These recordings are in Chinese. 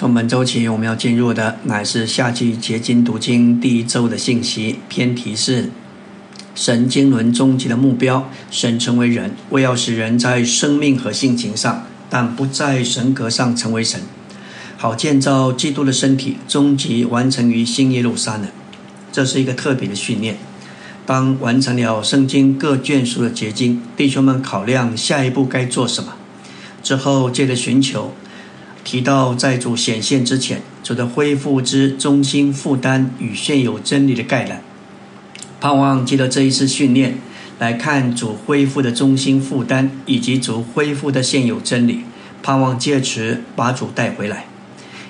从本周起，我们要进入的乃是夏季结晶读经第一周的信息。偏题是神经轮终极的目标：神成为人，为要使人在生命和性情上，但不在神格上成为神，好建造基督的身体，终极完成于新耶路撒冷。这是一个特别的训练。当完成了圣经各卷书的结晶，弟兄们考量下一步该做什么。之后，接着寻求。提到在主显现之前，主的恢复之中心负担与现有真理的概览，盼望记得这一次训练来看主恢复的中心负担以及主恢复的现有真理，盼望借此把主带回来。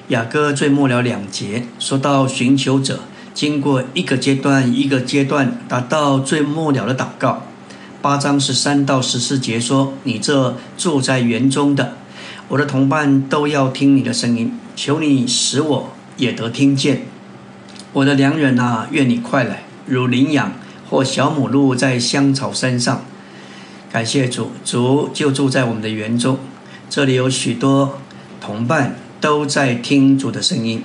雅各最末了两节说到寻求者经过一个阶段一个阶段达到最末了的祷告。八章十三到十四节说：“你这住在园中的。”我的同伴都要听你的声音，求你使我也得听见。我的良人啊，愿你快来，如羚羊或小母鹿在香草山上。感谢主，主就住在我们的园中。这里有许多同伴都在听主的声音。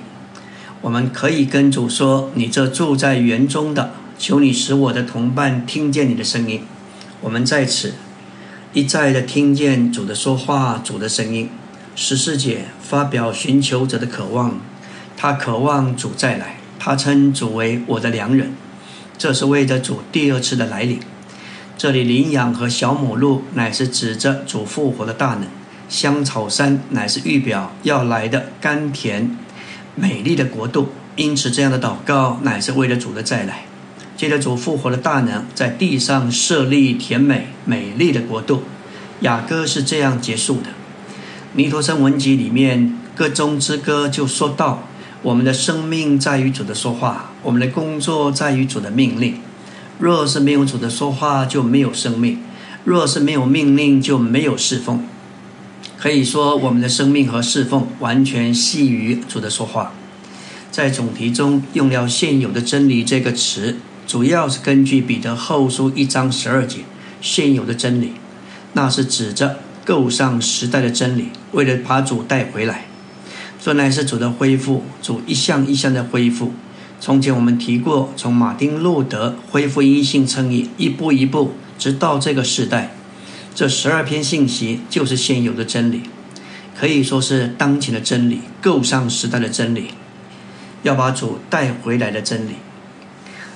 我们可以跟主说：“你这住在园中的，求你使我的同伴听见你的声音。”我们在此。一再的听见主的说话，主的声音。十四节发表寻求者的渴望，他渴望主再来，他称主为我的良人，这是为着主第二次的来临。这里羚羊和小母鹿乃是指着主复活的大能，香草山乃是预表要来的甘甜美丽的国度。因此，这样的祷告乃是为了主的再来。借着主复活的大能，在地上设立甜美美丽的国度。雅歌是这样结束的。尼陀生文集里面歌中之歌就说到：我们的生命在于主的说话，我们的工作在于主的命令。若是没有主的说话，就没有生命；若是没有命令，就没有侍奉。可以说，我们的生命和侍奉完全系于主的说话。在总题中用了“现有的真理”这个词。主要是根据彼得后书一章十二节现有的真理，那是指着构上时代的真理，为了把主带回来。这乃是主的恢复，主一项一项的恢复。从前我们提过，从马丁路德恢复阴性称义，一步一步，直到这个时代，这十二篇信息就是现有的真理，可以说是当前的真理，构上时代的真理，要把主带回来的真理。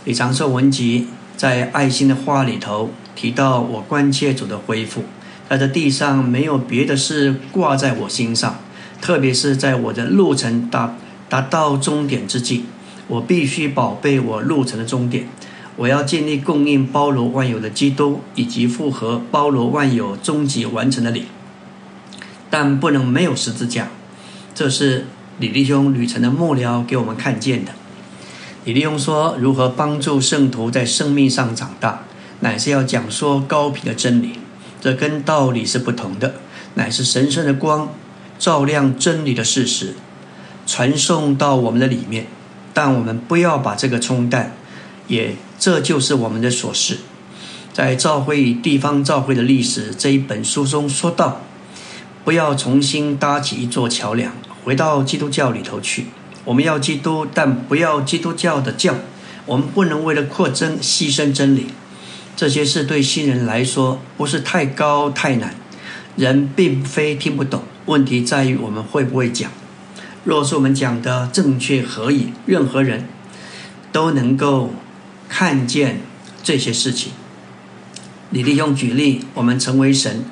李长寿文集在爱心的话里头提到，我关切主的恢复，在这地上没有别的事挂在我心上，特别是在我的路程达达到终点之际，我必须宝贝我路程的终点。我要尽力供应包罗万有的基督，以及复合包罗万有终极完成的礼，但不能没有十字架。这是李弟兄旅程的末了给我们看见的。李利用说：“如何帮助圣徒在生命上长大，乃是要讲说高频的真理。这跟道理是不同的，乃是神圣的光照亮真理的事实，传送到我们的里面。但我们不要把这个冲淡，也这就是我们的所事。在教会地方教会的历史这一本书中说道，不要重新搭起一座桥梁，回到基督教里头去。”我们要基督，但不要基督教的教。我们不能为了扩增牺牲真理。这些事对新人来说不是太高太难，人并非听不懂。问题在于我们会不会讲。若是我们讲的正确合宜，任何人都能够看见这些事情。李弟兄举例，我们成为神。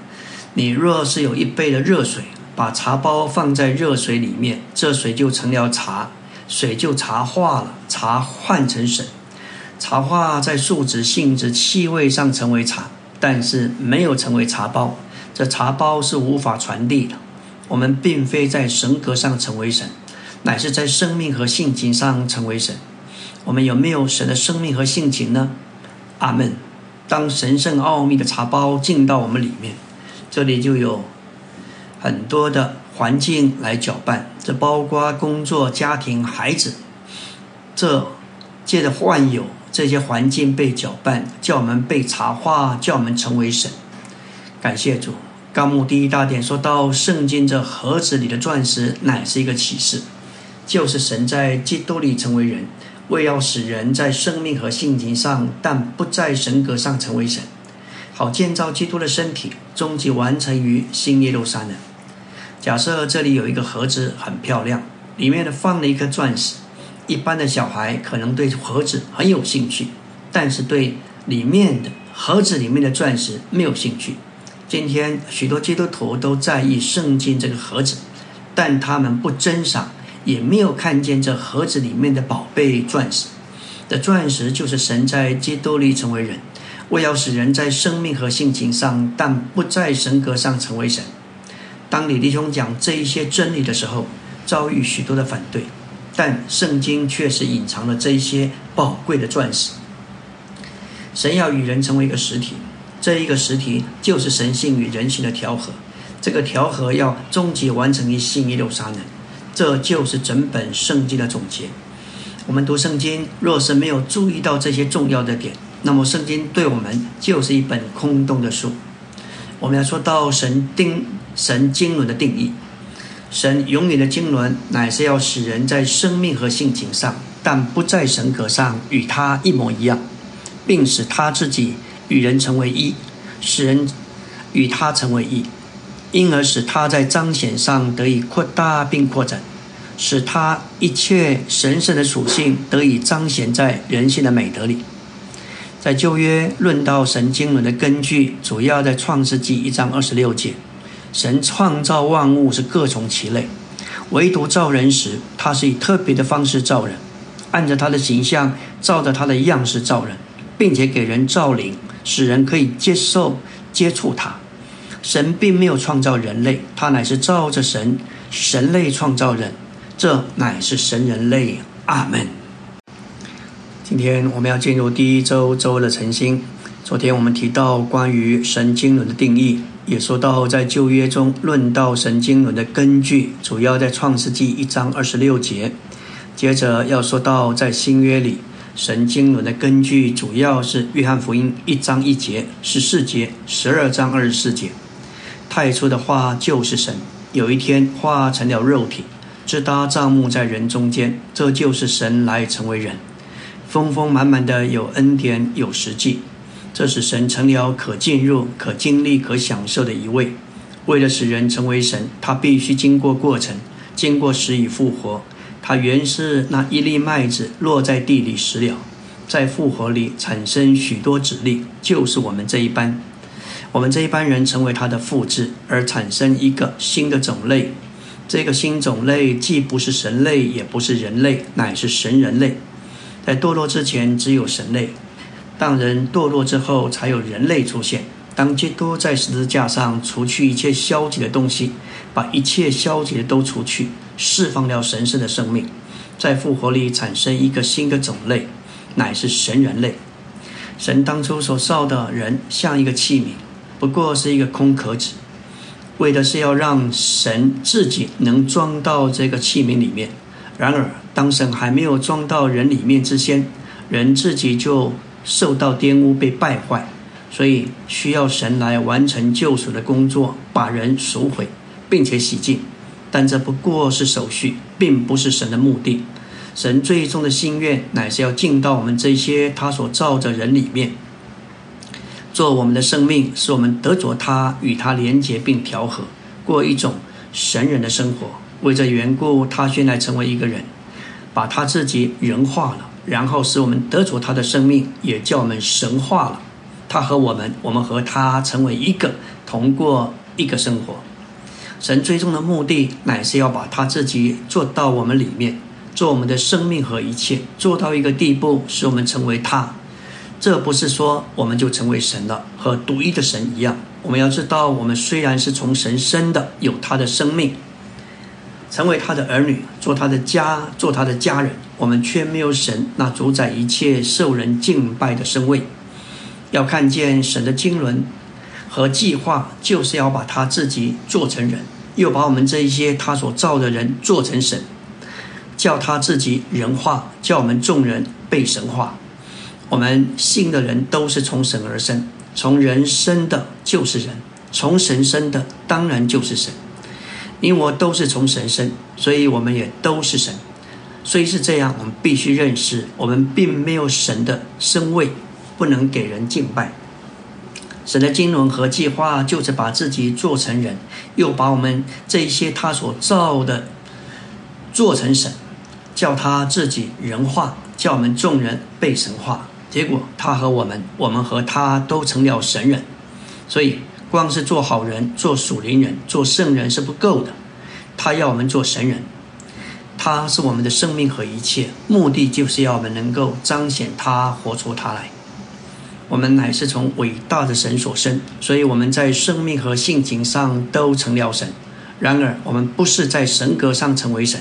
你若是有一杯的热水。把茶包放在热水里面，这水就成了茶，水就茶化了，茶换成水，茶化在数值、性质、气味上成为茶，但是没有成为茶包，这茶包是无法传递的。我们并非在神格上成为神，乃是在生命和性情上成为神。我们有没有神的生命和性情呢？阿门。当神圣奥秘的茶包进到我们里面，这里就有。很多的环境来搅拌，这包括工作、家庭、孩子，这借着患有这些环境被搅拌，叫我们被茶化，叫我们成为神。感谢主，纲目第一大点说到，圣经这盒子里的钻石乃是一个启示，就是神在基督里成为人，为要使人在生命和性情上，但不在神格上成为神，好建造基督的身体，终极完成于新耶路撒冷。假设这里有一个盒子，很漂亮，里面呢放了一颗钻石。一般的小孩可能对盒子很有兴趣，但是对里面的盒子里面的钻石没有兴趣。今天许多基督徒都在意圣经这个盒子，但他们不珍赏，也没有看见这盒子里面的宝贝钻石。的钻石就是神在基督里成为人，为要使人在生命和性情上，但不在神格上成为神。当李弟兄讲这一些真理的时候，遭遇许多的反对。但圣经确实隐藏了这一些宝贵的钻石。神要与人成为一个实体，这一个实体就是神性与人性的调和。这个调和要终极完成于新耶路撒冷，这就是整本圣经的总结。我们读圣经，若是没有注意到这些重要的点，那么圣经对我们就是一本空洞的书。我们要说到神定神经纶的定义。神永远的经纶，乃是要使人在生命和性情上，但不在神格上与他一模一样，并使他自己与人成为一，使人与他成为一，因而使他在彰显上得以扩大并扩展，使他一切神圣的属性得以彰显在人性的美德里。在旧约论到神经纶的根据，主要在创世纪一章二十六节。神创造万物是各从其类，唯独造人时，他是以特别的方式造人，按着他的形象，照着他的样式造人，并且给人造灵，使人可以接受接触他。神并没有创造人类，他乃是照着神神类创造人，这乃是神人类。阿门。今天我们要进入第一周周的晨星。昨天我们提到关于神经轮的定义。也说到，在旧约中论到神经轮的根据，主要在创世纪一章二十六节。接着要说到，在新约里，神经轮的根据主要是约翰福音一章一节、十四节、十二章二十四节。太初的话就是神，有一天化成了肉体，自搭帐幕在人中间，这就是神来成为人，丰丰满满的有恩典有实际。这是神成了可进入、可经历、可享受的一位。为了使人成为神，他必须经过过程，经过死与复活。他原是那一粒麦子落在地里死了，在复活里产生许多子粒，就是我们这一班。我们这一班人成为他的复制，而产生一个新的种类。这个新种类既不是神类，也不是人类，乃是神人类。在堕落之前，只有神类。当人堕落之后，才有人类出现。当基督在十字架上除去一切消极的东西，把一切消极的都除去，释放了神圣的生命，在复活里产生一个新的种类，乃是神人类。神当初所造的人像一个器皿，不过是一个空壳子，为的是要让神自己能装到这个器皿里面。然而，当神还没有装到人里面之前，人自己就。受到玷污被败坏，所以需要神来完成救赎的工作，把人赎回，并且洗净。但这不过是手续，并不是神的目的。神最终的心愿乃是要进到我们这些他所造的人里面，做我们的生命，使我们得着他，与他连结并调和，过一种神人的生活。为这缘故，他先来成为一个人，把他自己人化了。然后使我们得着他的生命，也叫我们神化了。他和我们，我们和他成为一个，同过一个生活。神最终的目的，乃是要把他自己做到我们里面，做我们的生命和一切，做到一个地步，使我们成为他。这不是说我们就成为神了，和独一的神一样。我们要知道，我们虽然是从神生的，有他的生命。成为他的儿女，做他的家，做他的家人，我们却没有神那主宰一切、受人敬拜的身位。要看见神的经纶和计划，就是要把他自己做成人，又把我们这一些他所造的人做成神，叫他自己人化，叫我们众人被神化。我们信的人都是从神而生，从人生的就是人，从神生的当然就是神。你我都是从神生，所以我们也都是神。虽是这样，我们必须认识，我们并没有神的身位，不能给人敬拜。神的经纶和计划就是把自己做成人，又把我们这一些他所造的做成神，叫他自己人化，叫我们众人被神化。结果他和我们，我们和他都成了神人。所以，光是做好人、做属灵人、做圣人是不够的，他要我们做神人。他是我们的生命和一切，目的就是要我们能够彰显他、活出他来。我们乃是从伟大的神所生，所以我们在生命和性情上都成了神。然而，我们不是在神格上成为神，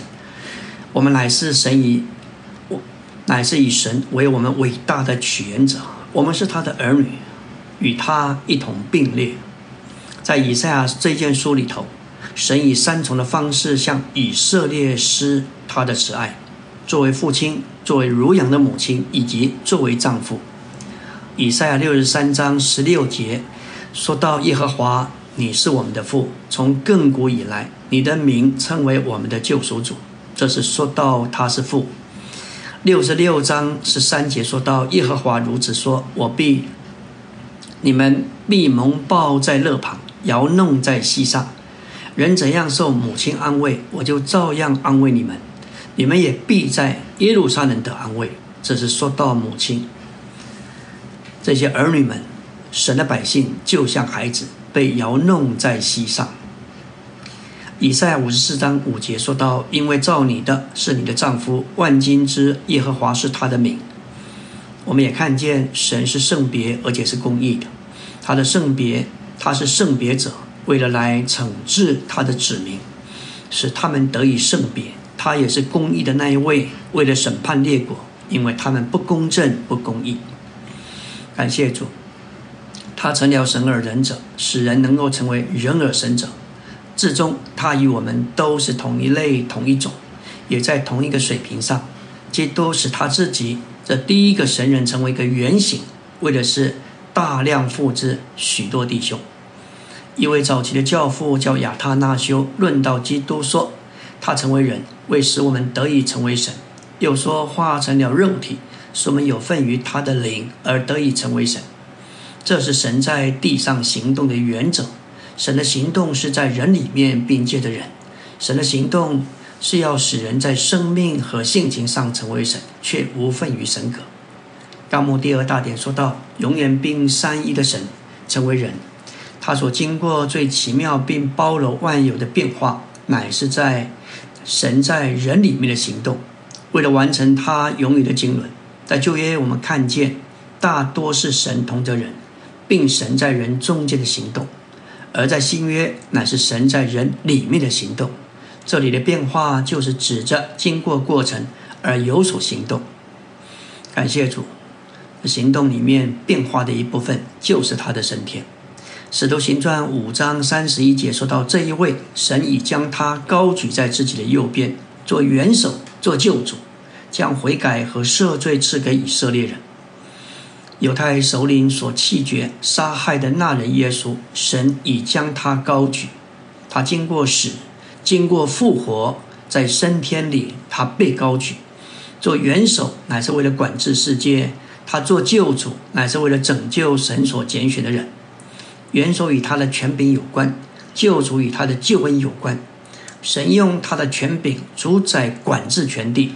我们乃是神以我乃是以神为我们伟大的取源者。我们是他的儿女，与他一同并列。在以赛亚这件书里头，神以三重的方式向以色列施他的慈爱，作为父亲，作为乳养的母亲，以及作为丈夫。以赛亚六十三章十六节说到：“耶和华，你是我们的父，从亘古以来，你的名称为我们的救赎主。”这是说到他是父。六十六章十三节说到：“耶和华如此说，我必你们必蒙抱在肋旁，摇弄在膝上。人怎样受母亲安慰，我就照样安慰你们。你们也必在耶路撒冷得安慰。”这是说到母亲。这些儿女们，神的百姓就像孩子被摇弄在膝上。以赛五十四章五节说到：“因为造你的是你的丈夫，万金之耶和华是他的名。”我们也看见神是圣别，而且是公义的。他的圣别，他是圣别者，为了来惩治他的子民，使他们得以圣别。他也是公义的那一位，为了审判列国，因为他们不公正、不公义。感谢主，他成了神而人者，使人能够成为人而神者。至终，他与我们都是同一类、同一种，也在同一个水平上。基督使他自己这第一个神人成为一个原型，为的是大量复制许多弟兄。一位早期的教父叫亚他那修，论到基督说，他成为人，为使我们得以成为神，又说化成了肉体。使我们有份于他的灵而得以成为神，这是神在地上行动的原则。神的行动是在人里面并借的人，神的行动是要使人在生命和性情上成为神，却无份于神格。纲目第二大点说到，永远并三一的神成为人，他所经过最奇妙并包容万有的变化，乃是在神在人里面的行动，为了完成他永远的经纶。在旧约，我们看见大多是神同着人，并神在人中间的行动；而在新约，乃是神在人里面的行动。这里的变化，就是指着经过过程而有所行动。感谢主，行动里面变化的一部分，就是他的升天。使徒行传五章三十一节说到：这一位神已将他高举在自己的右边，做元首，做救主。将悔改和赦罪赐给以色列人。犹太首领所弃绝、杀害的那人耶稣，神已将他高举。他经过死，经过复活，在升天里，他被高举。做元首乃是为了管制世界，他做救主乃是为了拯救神所拣选的人。元首与他的权柄有关，救主与他的救恩有关。神用他的权柄主宰管制全地。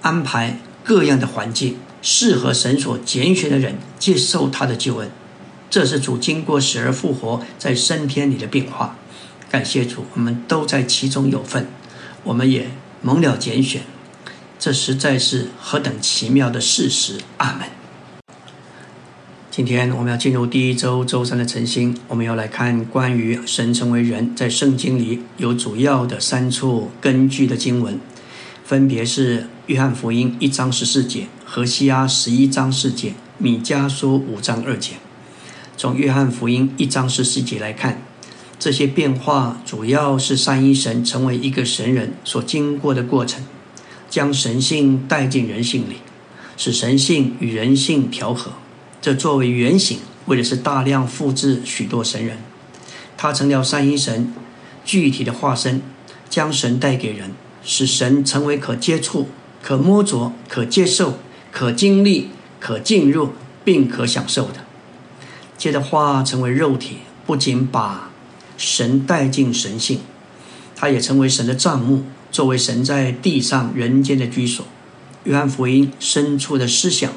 安排各样的环境，适合神所拣选的人接受他的救恩。这是主经过死而复活，在升天里的变化。感谢主，我们都在其中有份，我们也蒙了拣选。这实在是何等奇妙的事实！阿门。今天我们要进入第一周周三的晨星，我们要来看关于神成为人在圣经里有主要的三处根据的经文。分别是《约翰福音》一章十四节，《何西阿》十一章四节，《米迦书》五章二节。从《约翰福音》一章十四节来看，这些变化主要是三一神成为一个神人所经过的过程，将神性带进人性里，使神性与人性调和。这作为原型，为的是大量复制许多神人。他成了三一神具体的化身，将神带给人，使神成为可接触、可摸着、可接受、可经历、可进入并可享受的。接着化成为肉体，不仅把神带进神性，他也成为神的帐幕，作为神在地上人间的居所。约翰福音深处的思想，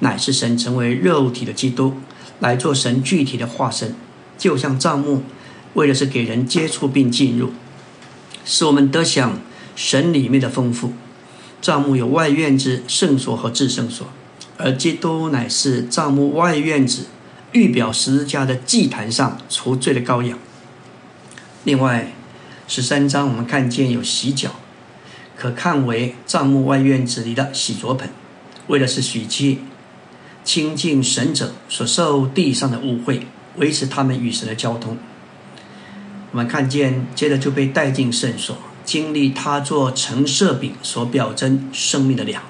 乃是神成为肉体的基督，来做神具体的化身，就像帐幕，为的是给人接触并进入，使我们得享神里面的丰富。帐幕有外院之圣所和至圣所，而基督乃是帐幕外院子，预表十字架的祭坛上除罪的羔羊。另外，十三章我们看见有洗脚。可看为帐幕外院子里的洗濯盆，为的是洗去亲近神者所受地上的污秽，维持他们与神的交通。我们看见，接着就被带进圣所，经历他做橙色饼所表征生命的粮。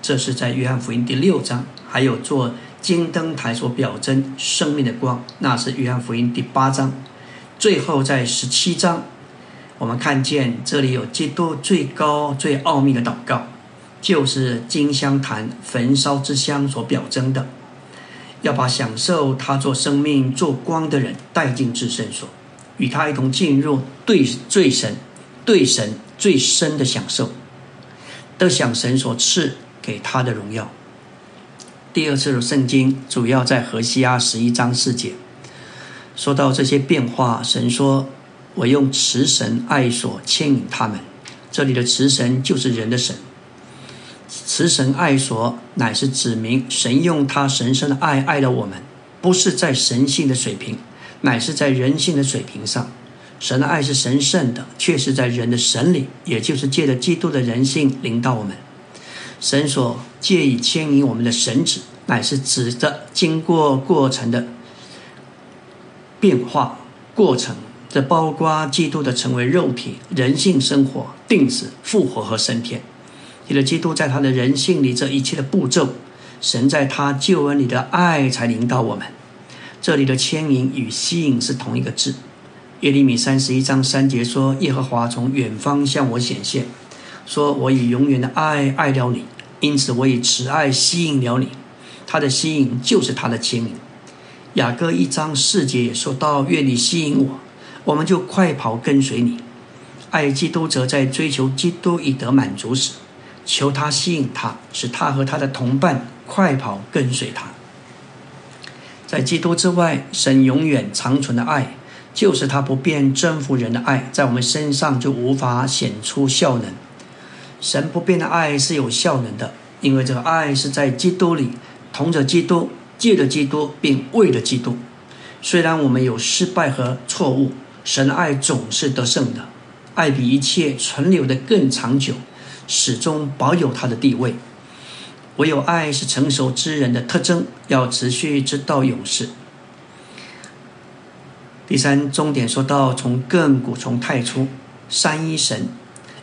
这是在约翰福音第六章；还有做金灯台所表征生命的光，那是约翰福音第八章。最后在十七章。我们看见这里有基督最高最奥秘的祷告，就是金香坛焚烧之香所表征的，要把享受他做生命做光的人带进至圣所，与他一同进入对最神对神最深的享受，得享神所赐给他的荣耀。第二次的圣经主要在何西阿十一章四节，说到这些变化，神说。我用慈神爱所牵引他们，这里的慈神就是人的神。慈神爱所乃是指明神用他神圣的爱爱了我们，不是在神性的水平，乃是在人性的水平上。神的爱是神圣的，却是在人的神里，也就是借着基督的人性领导我们。神所借以牵引我们的神旨，乃是指着经过过程的变化过程。这包括基督的成为肉体、人性生活、定死、复活和升天。你的基督在他的人性里这一切的步骤，神在他救恩里的爱才领导我们。这里的牵引与吸引是同一个字。耶利米三十一章三节说：“耶和华从远方向我显现，说我以永远的爱爱了你，因此我以慈爱吸引了你。他的吸引就是他的牵引。”雅各一章四节也说到：“愿你吸引我。”我们就快跑跟随你，爱基督则在追求基督以得满足时，求他吸引他，使他和他的同伴快跑跟随他。在基督之外，神永远长存的爱，就是他不变征服人的爱，在我们身上就无法显出效能。神不变的爱是有效能的，因为这个爱是在基督里，同着基督，借着基督，并为了基督。虽然我们有失败和错误。神的爱总是得胜的，爱比一切存留的更长久，始终保有它的地位。唯有爱是成熟之人的特征，要持续直到永世。第三重点说到，从亘古从太初，三一神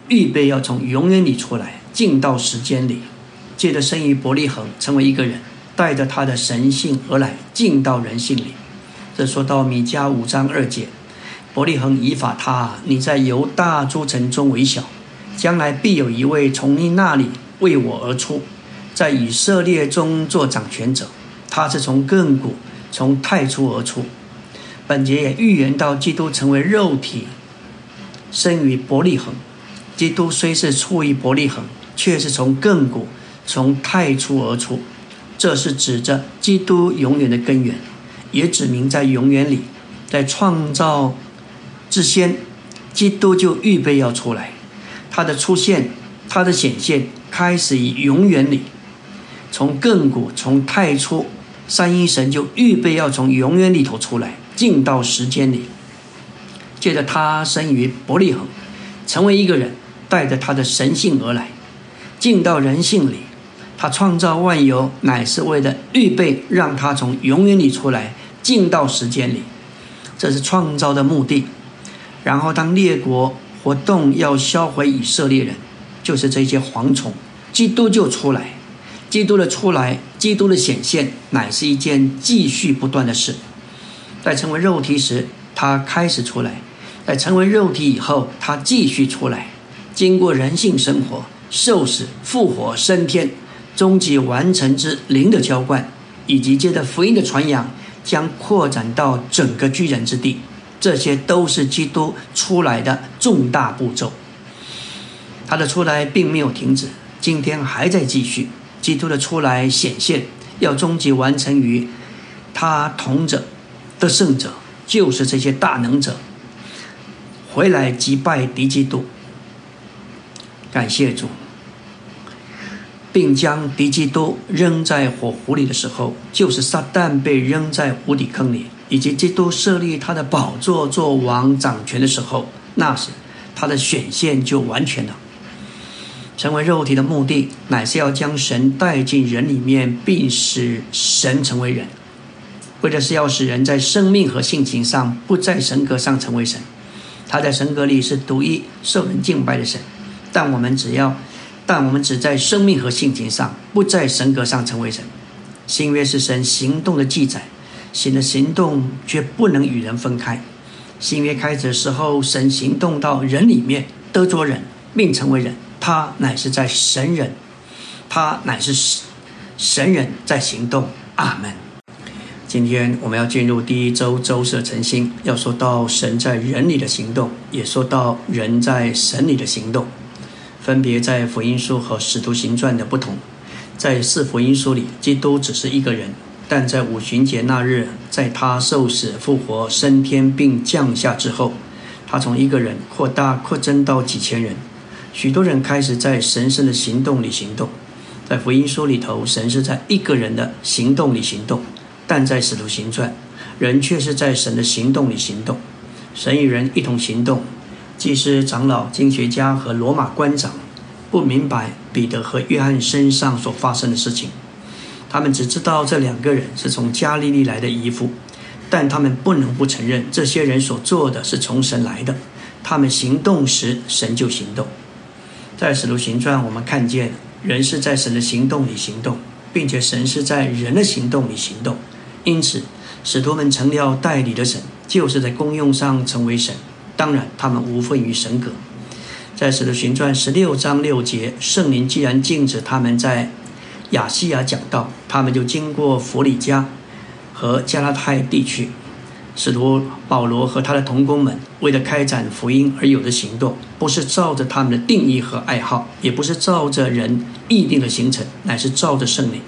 预备要从永远里出来，进到时间里，借着生于伯利恒，成为一个人，带着他的神性而来，进到人性里。这说到米迦五章二节。伯利恒以法他，你在犹大诸城中为小，将来必有一位从你那里为我而出，在以色列中做掌权者。他是从亘古、从太初而出。本节也预言到基督成为肉体，生于伯利恒。基督虽是出于伯利恒，却是从亘古、从太初而出。这是指着基督永远的根源，也指明在永远里，在创造。之先，基督就预备要出来，他的出现，他的显现，开始于永远里，从亘古，从太初，三一神就预备要从永远里头出来，进到时间里。借着他生于伯利恒，成为一个人，带着他的神性而来，进到人性里。他创造万有，乃是为了预备让他从永远里出来，进到时间里。这是创造的目的。然后，当列国活动要销毁以色列人，就是这些蝗虫，基督就出来。基督的出来，基督的显现，乃是一件继续不断的事。在成为肉体时，他开始出来，在成为肉体以后，他继续出来，经过人性生活、受死、复活、升天，终极完成之灵的浇灌，以及接着福音的传扬，将扩展到整个巨人之地。这些都是基督出来的重大步骤。他的出来并没有停止，今天还在继续。基督的出来显现，要终极完成于他同者的圣者，就是这些大能者回来击败敌基督。感谢主，并将敌基督扔在火湖里的时候，就是撒旦被扔在无底坑里。以及基督设立他的宝座做王掌权的时候，那时他的选线就完全了。成为肉体的目的，乃是要将神带进人里面，并使神成为人，为的是要使人在生命和性情上不在神格上成为神。他在神格里是独一受人敬拜的神，但我们只要，但我们只在生命和性情上不在神格上成为神。新约是神行动的记载。神的行动却不能与人分开。新约开始的时候，神行动到人里面，得着人，并成为人。他乃是在神人，他乃是神人在行动。阿门。今天我们要进入第一周周色晨星，要说到神在人里的行动，也说到人在神里的行动，分别在福音书和使徒行传的不同。在四福音书里，基督只是一个人。但在五旬节那日，在他受死、复活、升天并降下之后，他从一个人扩大、扩增到几千人。许多人开始在神圣的行动里行动。在福音书里头，神是在一个人的行动里行动；但在使徒行传，人却是在神的行动里行动。神与人一同行动。祭司、长老、经学家和罗马官长不明白彼得和约翰身上所发生的事情。他们只知道这两个人是从加利利来的姨父，但他们不能不承认这些人所做的是从神来的。他们行动时，神就行动。在使徒行传，我们看见人是在神的行动里行动，并且神是在人的行动里行动。因此，使徒们成了代理的神，就是在功用上成为神。当然，他们无份于神格。在使徒行传十六章六节，圣灵既然禁止他们在。亚细亚讲道，他们就经过弗里加和加拉太地区。使徒保罗和他的同工们为了开展福音而有的行动，不是照着他们的定义和爱好，也不是照着人议定的行程，乃是照着圣灵，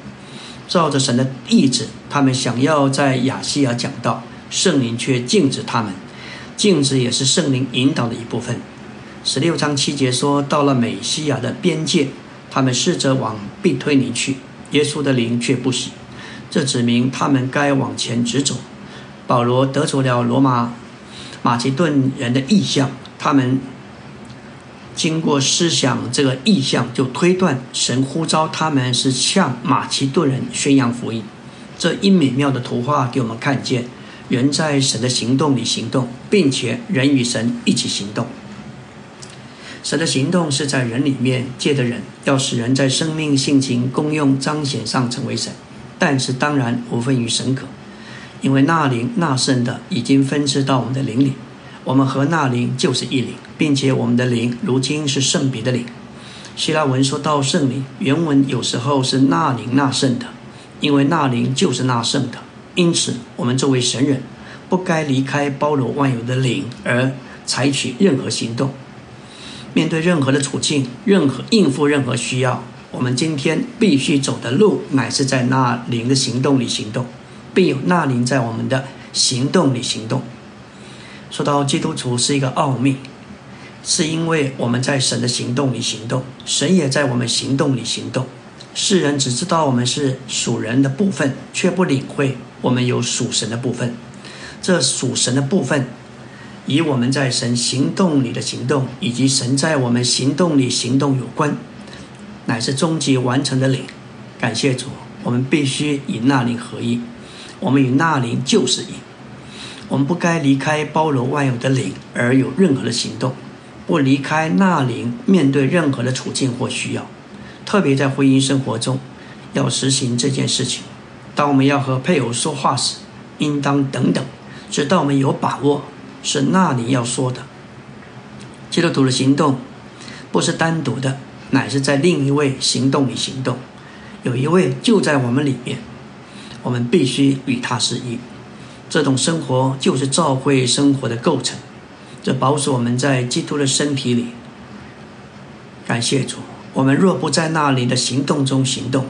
照着神的意志。他们想要在亚细亚讲道，圣灵却禁止他们。禁止也是圣灵引导的一部分。十六章七节说，到了美西亚的边界。他们试着往必推尼去，耶稣的灵却不喜，这指明他们该往前直走。保罗得着了罗马马其顿人的意向，他们经过思想这个意向，就推断神呼召他们是向马其顿人宣扬福音。这一美妙的图画给我们看见，人在神的行动里行动，并且人与神一起行动。神的行动是在人里面借的人，要使人在生命、性情、功用彰显上成为神。但是当然无分于神可，因为那灵那圣的已经分支到我们的灵里，我们和那灵就是一灵，并且我们的灵如今是圣彼的灵。希腊文说到圣灵，原文有时候是那灵那圣的，因为那灵就是那圣的。因此，我们作为神人，不该离开包罗万有的灵而采取任何行动。面对任何的处境，任何应付任何需要，我们今天必须走的路，乃是在那灵的行动里行动，并有那灵在我们的行动里行动。说到基督徒是一个奥秘，是因为我们在神的行动里行动，神也在我们行动里行动。世人只知道我们是属人的部分，却不领会我们有属神的部分。这属神的部分。以我们在神行动里的行动，以及神在我们行动里行动有关，乃是终极完成的灵。感谢主，我们必须与那灵合一。我们与那灵就是一。我们不该离开包罗万有的灵而有任何的行动，不离开那灵面对任何的处境或需要。特别在婚姻生活中，要实行这件事情。当我们要和配偶说话时，应当等等，直到我们有把握。是那里要说的。基督徒的行动不是单独的，乃是在另一位行动里行动。有一位就在我们里面，我们必须与他是一。这种生活就是教会生活的构成，这保守我们在基督的身体里。感谢主，我们若不在那里的行动中行动，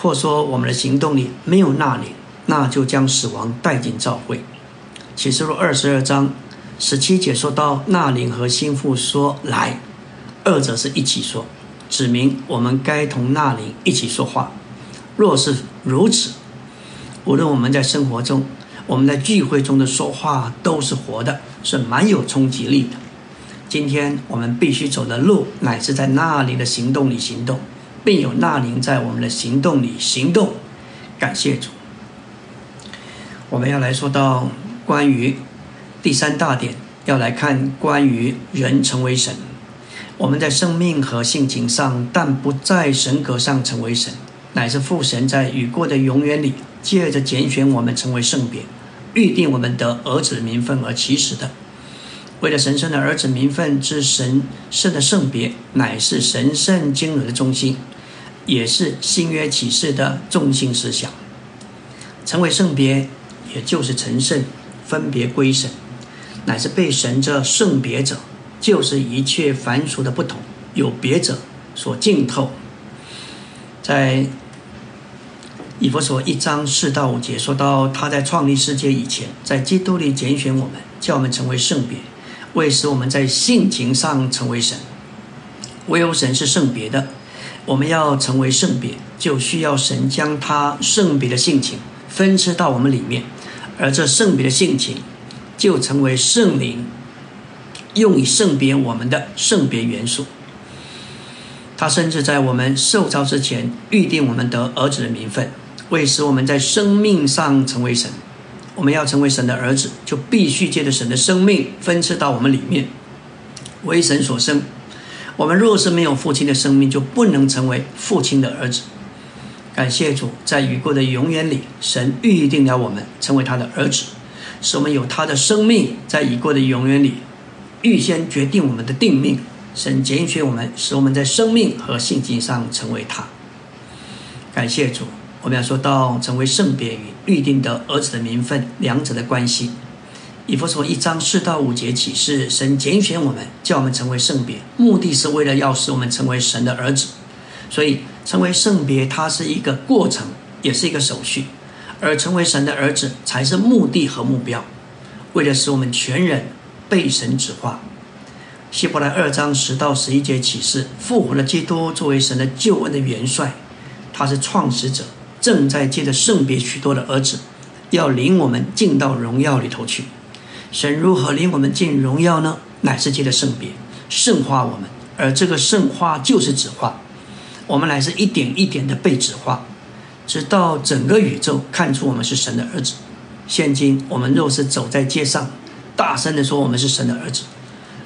或说我们的行动里没有那里，那就将死亡带进教会。启示录二十二章十七节说到，那灵和心腹说来，二者是一起说，指明我们该同那灵一起说话。若是如此，无论我们在生活中，我们在聚会中的说话都是活的，是蛮有冲击力的。今天我们必须走的路，乃是在那里的行动里行动，并有纳灵在我们的行动里行动。感谢主。我们要来说到。关于第三大点，要来看关于人成为神。我们在生命和性情上，但不在神格上成为神，乃是父神在雨过的永远里，借着拣选我们成为圣别，预定我们得儿子的名分而起始的。为了神圣的儿子名分之神圣的圣别，乃是神圣经纶的中心，也是新约启示的中心思想。成为圣别，也就是成圣。分别归神，乃是被神这圣别者，就是一切凡俗的不同有别者所浸透。在以弗所一章四到五节说到，他在创立世界以前，在基督里拣选我们，叫我们成为圣别，为使我们在性情上成为神。唯有神是圣别的，我们要成为圣别，就需要神将他圣别的性情分赐到我们里面。而这圣别的性情，就成为圣灵用以圣别我们的圣别元素。他甚至在我们受造之前，预定我们得儿子的名分，为使我们在生命上成为神。我们要成为神的儿子，就必须借着神的生命分赐到我们里面，为神所生。我们若是没有父亲的生命，就不能成为父亲的儿子。感谢主，在雨过的永远里，神预定了我们成为他的儿子，使我们有他的生命。在已过的永远里，预先决定我们的定命。神拣选我们，使我们在生命和性情上成为他。感谢主，我们要说到成为圣别与预定的儿子的名分两者的关系。以弗所一章四到五节启示，神拣选我们，叫我们成为圣别，目的是为了要使我们成为神的儿子。所以。成为圣别，它是一个过程，也是一个手续；而成为神的儿子，才是目的和目标。为了使我们全人被神指化，希伯来二章十到十一节启示，复活的基督作为神的救恩的元帅，他是创始者，正在借着圣别许多的儿子，要领我们进到荣耀里头去。神如何领我们进荣耀呢？乃是借着圣别圣化我们，而这个圣化就是指化。我们乃是一点一点的被指化，直到整个宇宙看出我们是神的儿子。现今我们若是走在街上，大声的说我们是神的儿子，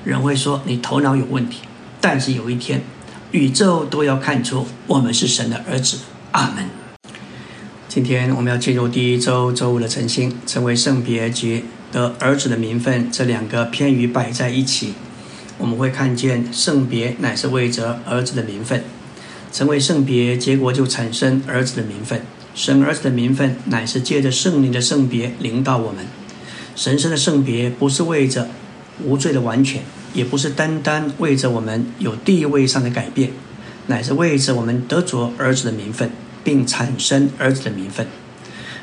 人会说你头脑有问题。但是有一天，宇宙都要看出我们是神的儿子。阿门。今天我们要进入第一周周五的晨星，成为圣别节得儿子的名分，这两个偏语摆在一起，我们会看见圣别乃是为着儿子的名分。成为圣别，结果就产生儿子的名分。神儿子的名分，乃是借着圣灵的圣别领导我们。神圣的圣别，不是为着无罪的完全，也不是单单为着我们有地位上的改变，乃是为着我们得着儿子的名分，并产生儿子的名分。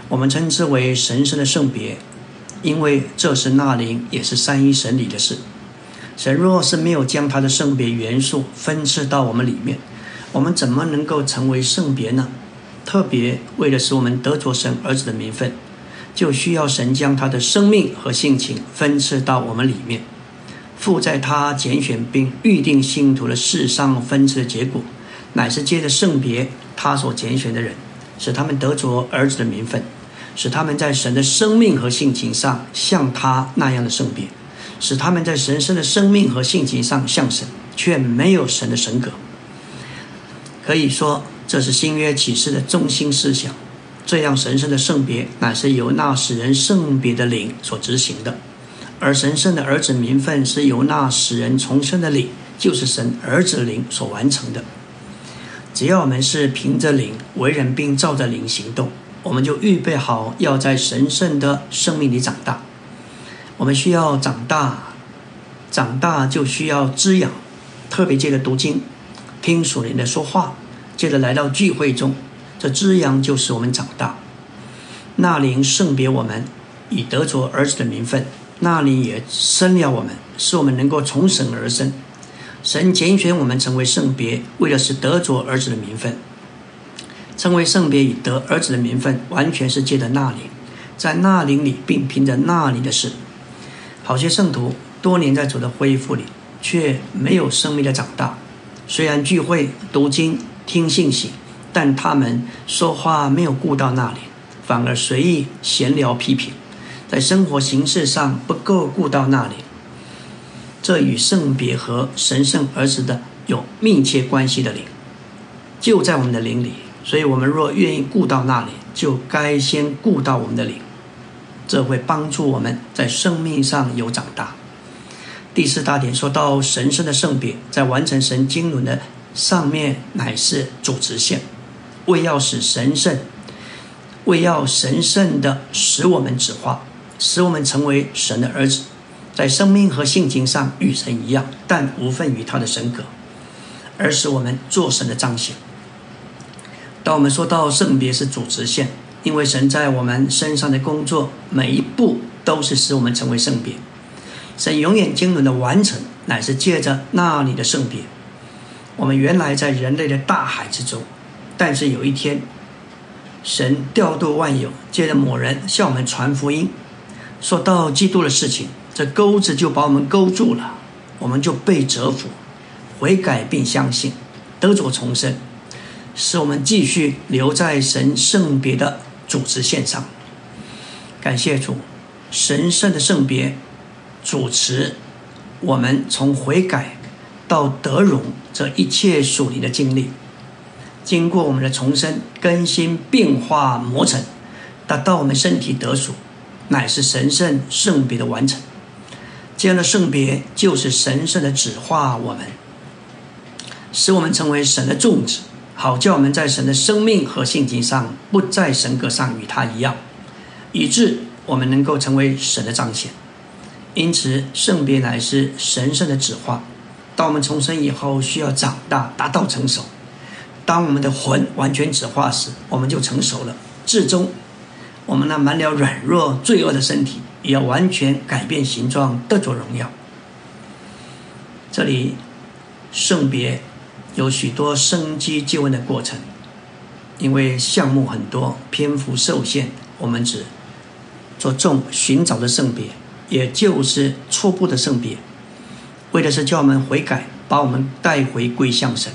我们称之为神圣的圣别，因为这是那灵，也是三一神里的事。神若是没有将他的圣别元素分赐到我们里面，我们怎么能够成为圣别呢？特别为了使我们得着神儿子的名分，就需要神将他的生命和性情分赐到我们里面。附在他拣选并预定信徒的世上分赐的结果，乃是借着圣别他所拣选的人，使他们得着儿子的名分，使他们在神的生命和性情上像他那样的圣别，使他们在神圣的生命和性情上像神，却没有神的神格。可以说，这是新约启示的中心思想。这样神圣的圣别，乃是由那使人圣别的灵所执行的。而神圣的儿子名分是由那使人重生的灵，就是神儿子灵所完成的。只要我们是凭着灵为人，并照着灵行动，我们就预备好要在神圣的生命里长大。我们需要长大，长大就需要滋养，特别借着读经、听属灵的说话，接着来到聚会中，这滋养就使我们长大。那灵圣别我们，以得着儿子的名分；那灵也生了我们，使我们能够从神而生。神拣选我们成为圣别，为的是得着儿子的名分。成为圣别与得儿子的名分，完全是借着那灵，在那灵里，并凭着那灵的事。好些圣徒多年在主的恢复里，却没有生命的长大。虽然聚会、读经、听信息，但他们说话没有顾到那里，反而随意闲聊批评，在生活形式上不够顾到那里。这与圣别和神圣儿子的有密切关系的灵，就在我们的灵里。所以，我们若愿意顾到那里，就该先顾到我们的灵，这会帮助我们在生命上有长大。第四大点说到神圣的圣别，在完成神经纶的上面乃是主直线，为要使神圣，为要神圣的使我们指化，使我们成为神的儿子。在生命和性情上与神一样，但无份于他的神格，而使我们做神的彰显。当我们说到圣别是主直线，因为神在我们身上的工作每一步都是使我们成为圣别。神永远经纶的完成，乃是借着那里的圣别。我们原来在人类的大海之中，但是有一天，神调度万有，借着某人向我们传福音，说到基督的事情。这钩子就把我们勾住了，我们就被折服，悔改并相信，得着重生，使我们继续留在神圣别的主持线上。感谢主，神圣的圣别主持我们从悔改到得荣这一切属灵的经历，经过我们的重生、更新、变化、磨成，达到我们身体得属，乃是神圣圣别的完成。这样的圣别就是神圣的指化我们，使我们成为神的种子，好叫我们在神的生命和性情上不在神格上与他一样，以致我们能够成为神的彰显。因此，圣别乃是神圣的指化。当我们重生以后，需要长大，达到成熟。当我们的魂完全指化时，我们就成熟了。至终，我们那满了软弱罪恶的身体。也要完全改变形状，得着荣耀。这里圣别有许多生机救恩的过程，因为项目很多，篇幅受限，我们只着重寻找的圣别，也就是初步的圣别，为的是叫我们悔改，把我们带回归向神。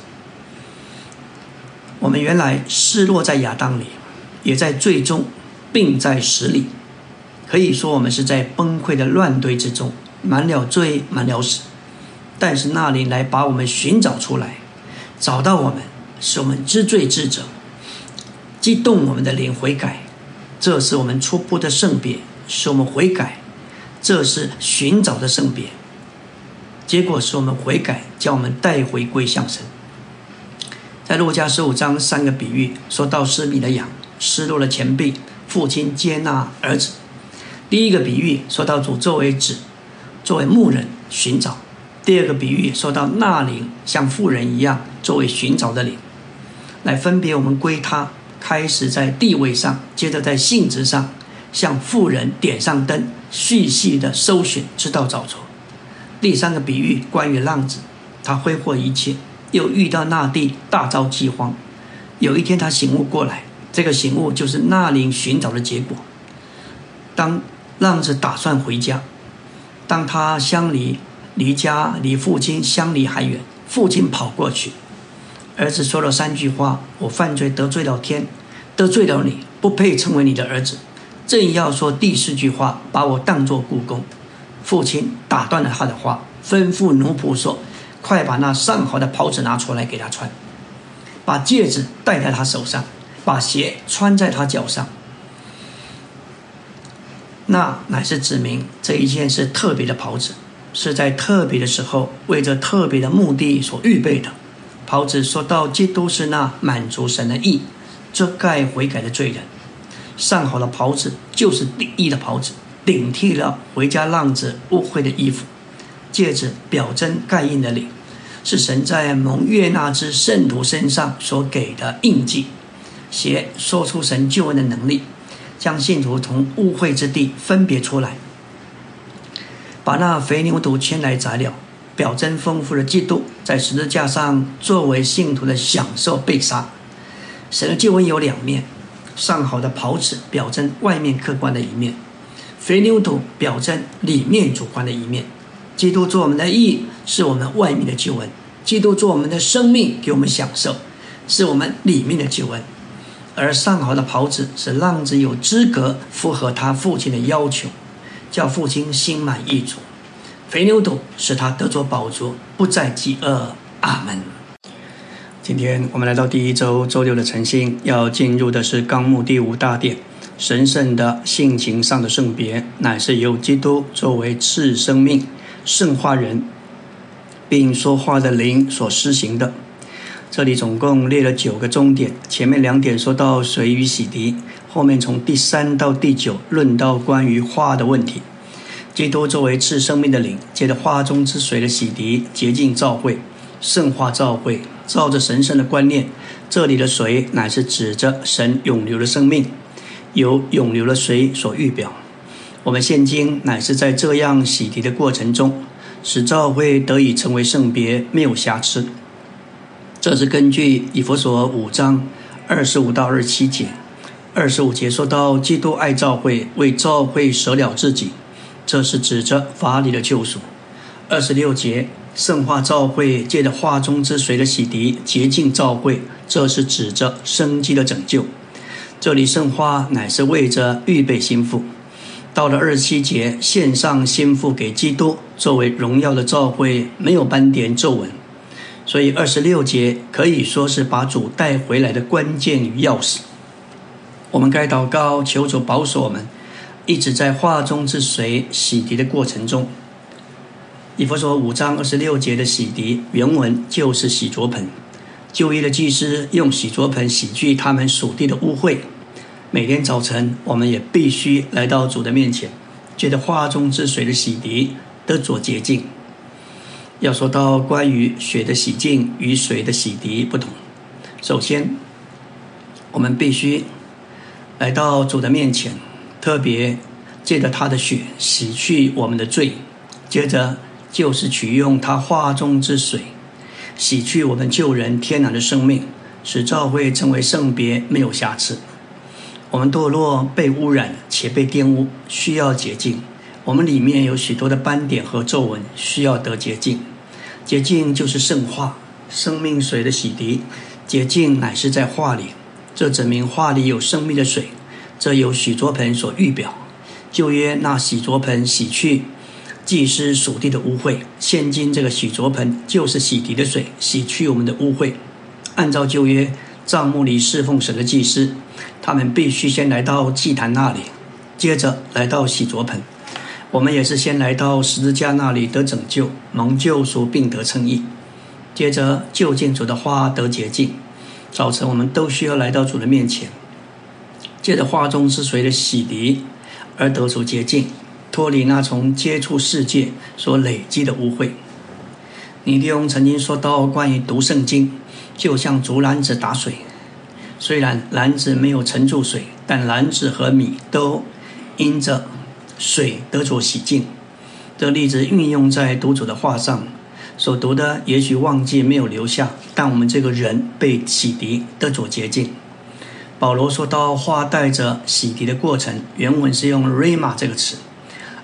我们原来失落在亚当里，也在最终并在死里。可以说，我们是在崩溃的乱堆之中，满了罪，满了死。但是那里来把我们寻找出来，找到我们，使我们知罪知责，激动我们的灵悔改。这是我们初步的圣别，使我们悔改。这是寻找的圣别，结果使我们悔改，将我们带回归向神。在路加十五章三个比喻，说到失迷的羊，失落了前辈，父亲接纳儿子。第一个比喻说到主作为子，作为牧人寻找；第二个比喻说到那灵像富人一样作为寻找的灵，来分别我们归他。开始在地位上，接着在性质上，像富人点上灯，细细的搜寻，直到找着。第三个比喻关于浪子，他挥霍一切，又遇到那地大遭饥荒。有一天他醒悟过来，这个醒悟就是那灵寻找的结果。当浪子打算回家，当他相离离家离父亲相离还远，父亲跑过去，儿子说了三句话：“我犯罪得罪了天，得罪了你，不配成为你的儿子。”正要说第四句话，把我当作故宫。父亲打断了他的话，吩咐奴仆说：“快把那上好的袍子拿出来给他穿，把戒指戴在他手上，把鞋穿在他脚上。”那乃是指明这一件是特别的袍子，是在特别的时候为着特别的目的所预备的。袍子说到，基督是那满足神的意、遮盖悔改的罪人。上好的袍子就是顶义的袍子，顶替了回家浪子误会的衣服。戒指表征盖印的领，是神在蒙悦纳之圣徒身上所给的印记。鞋说出神救恩的能力，将信徒从误会之地分别出来，把那肥牛犊牵来宰了。表征丰富的基督在十字架上作为信徒的享受被杀。神的救恩有两面：上好的袍子表征外面客观的一面，肥牛犊表征里面主观的一面。基督做我们的义，是我们外面的救恩；基督做我们的生命，给我们享受，是我们里面的救恩。而上好的袍子是浪子有资格符合他父亲的要求，叫父亲心满意足。肥牛肚使他得着饱足，不再饥饿。阿门。今天我们来到第一周周六的晨星，要进入的是纲目第五大殿。神圣的性情上的圣别，乃是由基督作为次生命、圣化人，并说话的灵所施行的。这里总共列了九个终点，前面两点说到水与洗涤，后面从第三到第九论到关于花的问题。基督作为赐生命的灵，借着花中之水的洗涤，洁净教会，圣化教会。照着神圣的观念，这里的水乃是指着神永流的生命，由永流的水所预表。我们现今乃是在这样洗涤的过程中，使教会得以成为圣别，没有瑕疵。这是根据以弗所五章二十五到二十七节。二十五节说到，基督爱教会，为教会舍了自己。这是指着法理的救赎。二十六节，圣化召会借着化中之水的洗涤洁净召会，这是指着生机的拯救。这里圣化乃是为着预备心腹。到了二十七节，献上心腹给基督，作为荣耀的召会，没有斑点皱纹。所以二十六节可以说是把主带回来的关键与钥匙。我们该祷告，求主保守我们。一直在化中之水洗涤的过程中，以弗所五章二十六节的洗涤原文就是洗濯盆。就业的祭司用洗濯盆洗去他们属地的污秽。每天早晨，我们也必须来到主的面前，借着化中之水的洗涤得着洁净。要说到关于血的洗净与水的洗涤不同，首先，我们必须来到主的面前。特别借着他的血洗去我们的罪，接着就是取用他化中之水洗去我们救人天然的生命，使教会成为圣别，没有瑕疵。我们堕落被污染且被玷污，需要洁净。我们里面有许多的斑点和皱纹，需要得洁净。洁净就是圣化，生命水的洗涤。洁净乃是在化里，这证明化里有生命的水。这由洗濯盆所预表，旧约那洗濯盆洗去祭司属地的污秽，现今这个洗濯盆就是洗涤的水，洗去我们的污秽。按照旧约帐幕里侍奉神的祭司，他们必须先来到祭坛那里，接着来到洗濯盆。我们也是先来到十字架那里得拯救，蒙救赎并得称义，接着就近主的花得洁净。早晨我们都需要来到主的面前。借着画中之水的洗涤而得出洁净，脱离那从接触世界所累积的污秽。尼利翁曾经说到，关于读圣经，就像竹篮子打水，虽然篮子没有盛住水，但篮子和米都因着水得着洗净。这例子运用在读主的话上，所读的也许忘记没有留下，但我们这个人被洗涤的主洁净。保罗说到话带着洗涤的过程，原文是用 “rama” 这个词。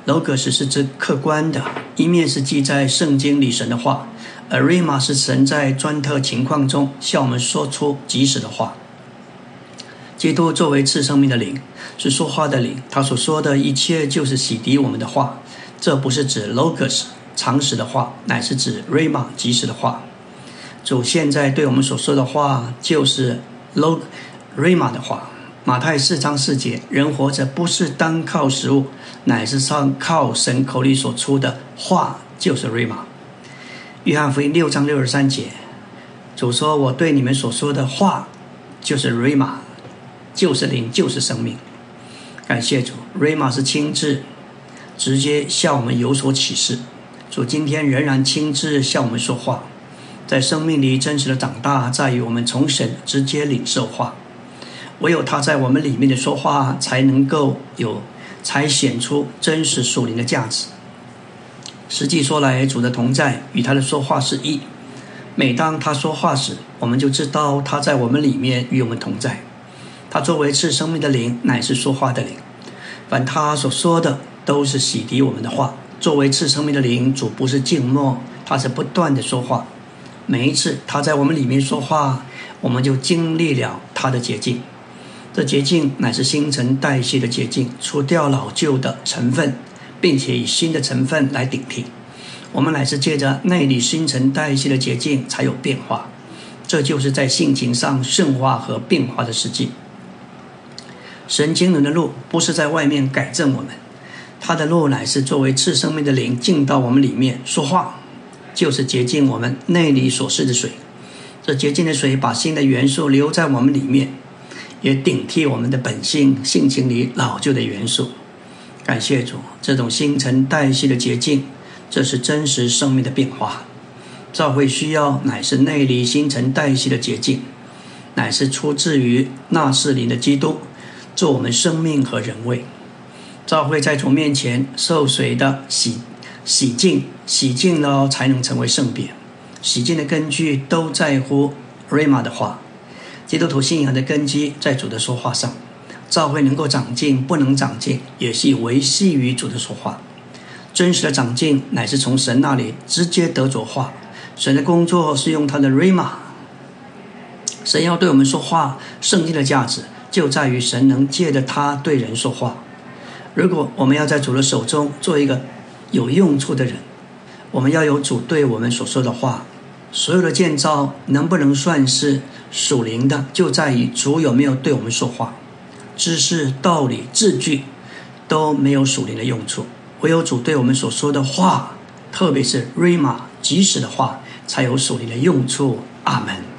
logos 是指客观的，一面是记在圣经里神的话，而 rama 是神在专特情况中向我们说出即时的话。基督作为赐生命的灵，是说话的灵，他所说的一切就是洗涤我们的话。这不是指 logos 常识的话，乃是指 rama 即时的话。主现在对我们所说的话就是 lo。瑞玛的话，马太四章四节，人活着不是单靠食物，乃是上靠神口里所出的话，就是瑞玛。约翰福音六章六十三节，主说：“我对你们所说的话，就是瑞玛，就是灵，就是生命。”感谢主，瑞玛是亲自直接向我们有所启示。主今天仍然亲自向我们说话，在生命里真实的长大，在于我们从神直接领受话。唯有他在我们里面的说话，才能够有，才显出真实属灵的价值。实际说来，主的同在与他的说话是一。每当他说话时，我们就知道他在我们里面与我们同在。他作为赐生命的灵，乃是说话的灵。凡他所说的，都是洗涤我们的话。作为赐生命的灵，主不是静默，他是不断的说话。每一次他在我们里面说话，我们就经历了他的洁净。这洁净乃是新陈代谢的洁净，除掉老旧的成分，并且以新的成分来顶替。我们乃是借着内里新陈代谢的洁净才有变化。这就是在性情上顺化和变化的实际。神经轮的路不是在外面改正我们，他的路乃是作为赐生命的灵进到我们里面说话，就是洁净我们内里所示的水。这洁净的水把新的元素留在我们里面。也顶替我们的本性性情里老旧的元素。感谢主，这种新陈代谢的洁净，这是真实生命的变化。教会需要乃是内里新陈代谢的洁净，乃是出自于纳世林的基督，做我们生命和人位。教会在主面前受水的洗洗净，洗净了才能成为圣别。洗净的根据都在乎瑞玛的话。基督徒信仰的根基在主的说话上，教会能够长进，不能长进，也是维系于主的说话。真实的长进乃是从神那里直接得着话。神的工作是用他的 rama。神要对我们说话，圣经的价值就在于神能借着他对人说话。如果我们要在主的手中做一个有用处的人，我们要有主对我们所说的话。所有的建造能不能算是？属灵的就在于主有没有对我们说话，知识、道理、字句都没有属灵的用处，唯有主对我们所说的话，特别是 rama 及时的话，才有属灵的用处。阿门。